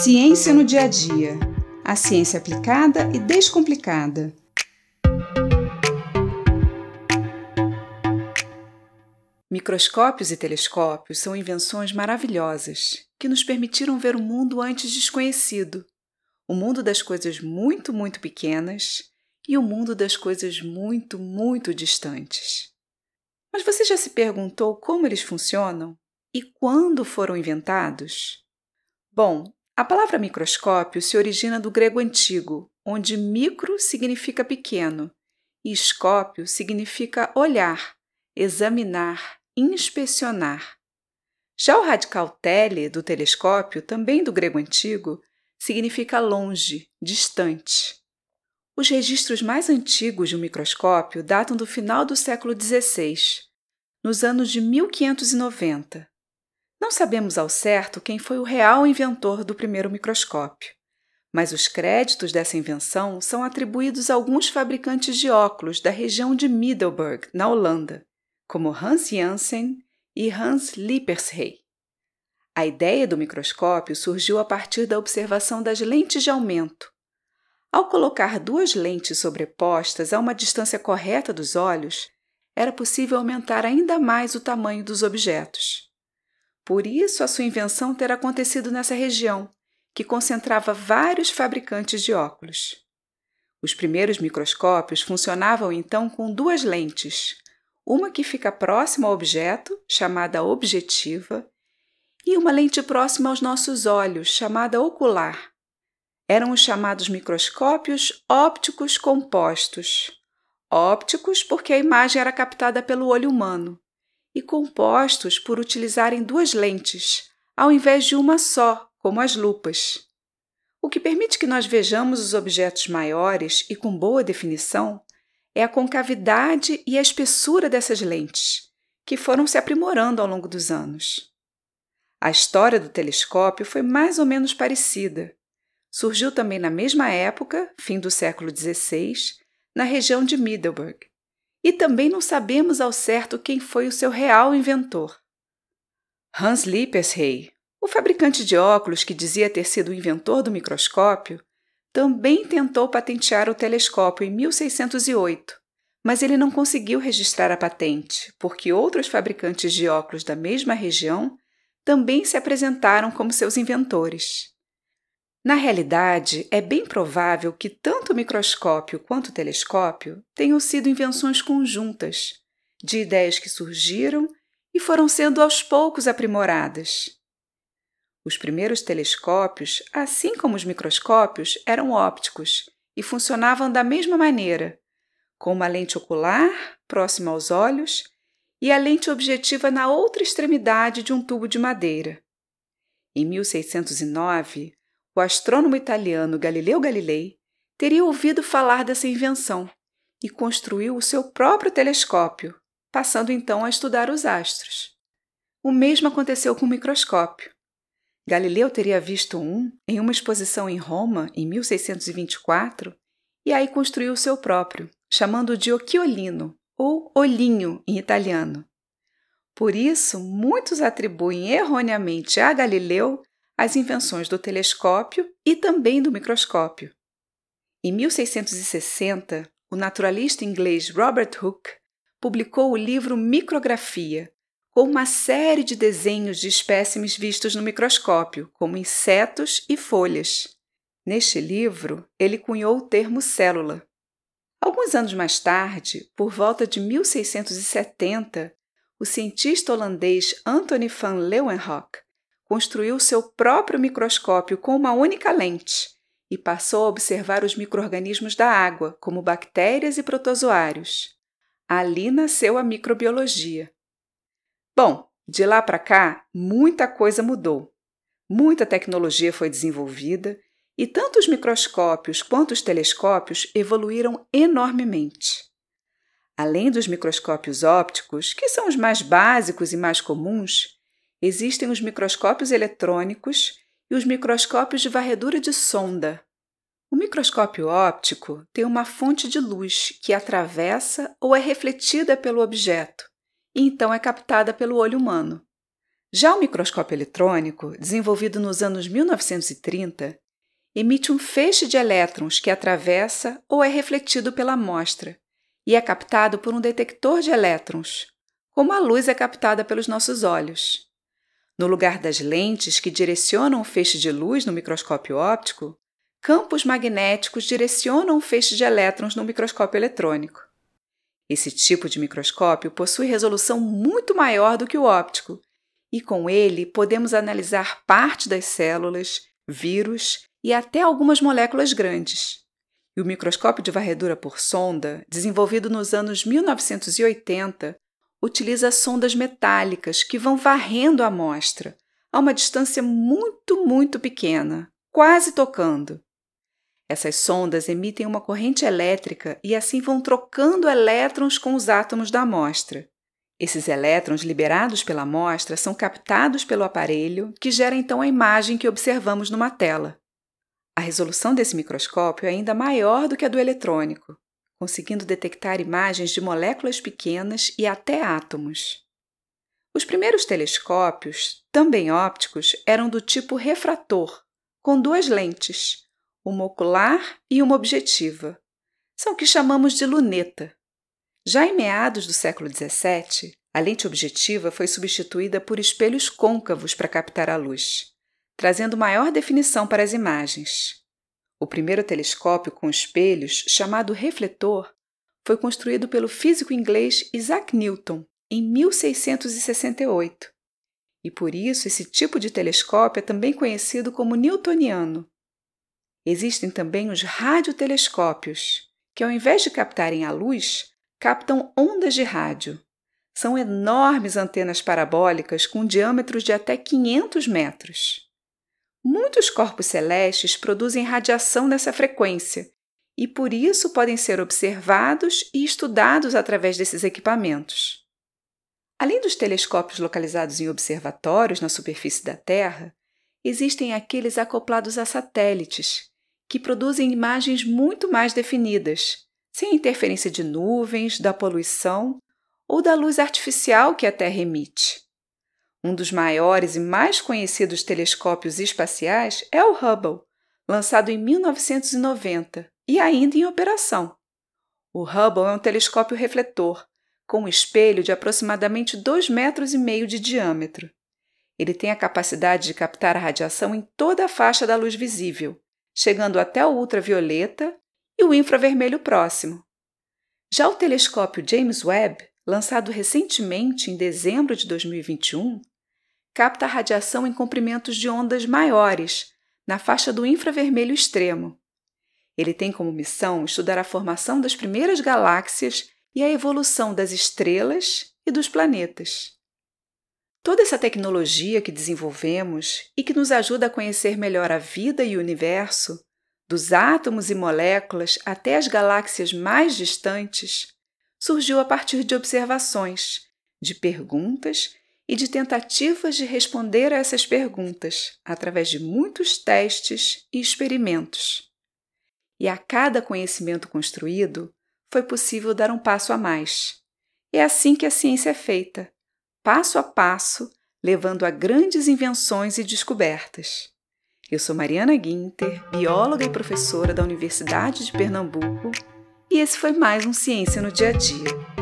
Ciência no dia a dia. A ciência aplicada e descomplicada. Microscópios e telescópios são invenções maravilhosas que nos permitiram ver o mundo antes desconhecido, o mundo das coisas muito, muito pequenas e o mundo das coisas muito, muito distantes. Mas você já se perguntou como eles funcionam e quando foram inventados? Bom, a palavra microscópio se origina do grego antigo, onde micro significa pequeno e escópio significa olhar, examinar, inspecionar. Já o radical tele do telescópio, também do grego antigo, significa longe, distante. Os registros mais antigos de um microscópio datam do final do século XVI, nos anos de 1590. Não sabemos ao certo quem foi o real inventor do primeiro microscópio, mas os créditos dessa invenção são atribuídos a alguns fabricantes de óculos da região de Middelburg, na Holanda, como Hans Janssen e Hans Lippershey. A ideia do microscópio surgiu a partir da observação das lentes de aumento, ao colocar duas lentes sobrepostas a uma distância correta dos olhos, era possível aumentar ainda mais o tamanho dos objetos. Por isso, a sua invenção ter acontecido nessa região, que concentrava vários fabricantes de óculos. Os primeiros microscópios funcionavam então com duas lentes, uma que fica próxima ao objeto, chamada objetiva, e uma lente próxima aos nossos olhos, chamada ocular, eram os chamados microscópios ópticos compostos. Ópticos porque a imagem era captada pelo olho humano, e compostos por utilizarem duas lentes, ao invés de uma só, como as lupas. O que permite que nós vejamos os objetos maiores e com boa definição é a concavidade e a espessura dessas lentes, que foram se aprimorando ao longo dos anos. A história do telescópio foi mais ou menos parecida surgiu também na mesma época, fim do século XVI, na região de Middelburg. E também não sabemos ao certo quem foi o seu real inventor. Hans Lippershey, o fabricante de óculos que dizia ter sido o inventor do microscópio, também tentou patentear o telescópio em 1608, mas ele não conseguiu registrar a patente, porque outros fabricantes de óculos da mesma região também se apresentaram como seus inventores. Na realidade, é bem provável que tanto o microscópio quanto o telescópio tenham sido invenções conjuntas, de ideias que surgiram e foram sendo aos poucos aprimoradas. Os primeiros telescópios, assim como os microscópios, eram ópticos e funcionavam da mesma maneira, com uma lente ocular próxima aos olhos e a lente objetiva na outra extremidade de um tubo de madeira. Em 1609, o astrônomo italiano Galileu Galilei teria ouvido falar dessa invenção e construiu o seu próprio telescópio, passando então a estudar os astros. O mesmo aconteceu com o microscópio. Galileu teria visto um em uma exposição em Roma em 1624 e aí construiu o seu próprio, chamando de occhiolino ou olhinho em italiano. Por isso, muitos atribuem erroneamente a Galileu as invenções do telescópio e também do microscópio. Em 1660, o naturalista inglês Robert Hooke publicou o livro Micrografia, com uma série de desenhos de espécimes vistos no microscópio, como insetos e folhas. Neste livro, ele cunhou o termo célula. Alguns anos mais tarde, por volta de 1670, o cientista holandês Anthony van Leeuwenhoek construiu seu próprio microscópio com uma única lente e passou a observar os microorganismos da água, como bactérias e protozoários. Ali nasceu a microbiologia. Bom, de lá para cá, muita coisa mudou. Muita tecnologia foi desenvolvida e tanto os microscópios quanto os telescópios evoluíram enormemente. Além dos microscópios ópticos, que são os mais básicos e mais comuns, Existem os microscópios eletrônicos e os microscópios de varredura de sonda. O microscópio óptico tem uma fonte de luz que atravessa ou é refletida pelo objeto e então é captada pelo olho humano. Já o microscópio eletrônico, desenvolvido nos anos 1930, emite um feixe de elétrons que atravessa ou é refletido pela amostra e é captado por um detector de elétrons, como a luz é captada pelos nossos olhos. No lugar das lentes que direcionam o feixe de luz no microscópio óptico, campos magnéticos direcionam o feixe de elétrons no microscópio eletrônico. Esse tipo de microscópio possui resolução muito maior do que o óptico, e com ele podemos analisar parte das células, vírus e até algumas moléculas grandes. E o microscópio de varredura por sonda, desenvolvido nos anos 1980, utiliza sondas metálicas que vão varrendo a amostra a uma distância muito, muito pequena, quase tocando. Essas sondas emitem uma corrente elétrica e assim vão trocando elétrons com os átomos da amostra. Esses elétrons liberados pela amostra são captados pelo aparelho, que gera então a imagem que observamos numa tela. A resolução desse microscópio é ainda maior do que a do eletrônico, conseguindo detectar imagens de moléculas pequenas e até átomos. Os primeiros telescópios, também ópticos, eram do tipo refrator, com duas lentes, uma ocular e uma objetiva. São o que chamamos de luneta. Já em meados do século XVII, a lente objetiva foi substituída por espelhos côncavos para captar a luz, trazendo maior definição para as imagens. O primeiro telescópio com espelhos, chamado refletor, foi construído pelo físico inglês Isaac Newton em 1668. E por isso esse tipo de telescópio é também conhecido como newtoniano. Existem também os radiotelescópios, que ao invés de captarem a luz, captam ondas de rádio. São enormes antenas parabólicas com diâmetros de até 500 metros. Muitos corpos celestes produzem radiação nessa frequência e por isso podem ser observados e estudados através desses equipamentos. Além dos telescópios localizados em observatórios na superfície da Terra, existem aqueles acoplados a satélites, que produzem imagens muito mais definidas, sem interferência de nuvens, da poluição ou da luz artificial que a Terra emite. Um dos maiores e mais conhecidos telescópios espaciais é o Hubble, lançado em 1990 e ainda em operação. O Hubble é um telescópio refletor, com um espelho de aproximadamente 2,5 metros e meio de diâmetro. Ele tem a capacidade de captar a radiação em toda a faixa da luz visível, chegando até o ultravioleta e o infravermelho próximo. Já o telescópio James Webb, lançado recentemente em dezembro de 2021, capta a radiação em comprimentos de ondas maiores, na faixa do infravermelho extremo. Ele tem como missão estudar a formação das primeiras galáxias e a evolução das estrelas e dos planetas. Toda essa tecnologia que desenvolvemos e que nos ajuda a conhecer melhor a vida e o universo, dos átomos e moléculas até as galáxias mais distantes, surgiu a partir de observações, de perguntas e de tentativas de responder a essas perguntas através de muitos testes e experimentos. E a cada conhecimento construído, foi possível dar um passo a mais. É assim que a ciência é feita passo a passo, levando a grandes invenções e descobertas. Eu sou Mariana Guinter, bióloga e professora da Universidade de Pernambuco, e esse foi mais um Ciência no Dia a Dia.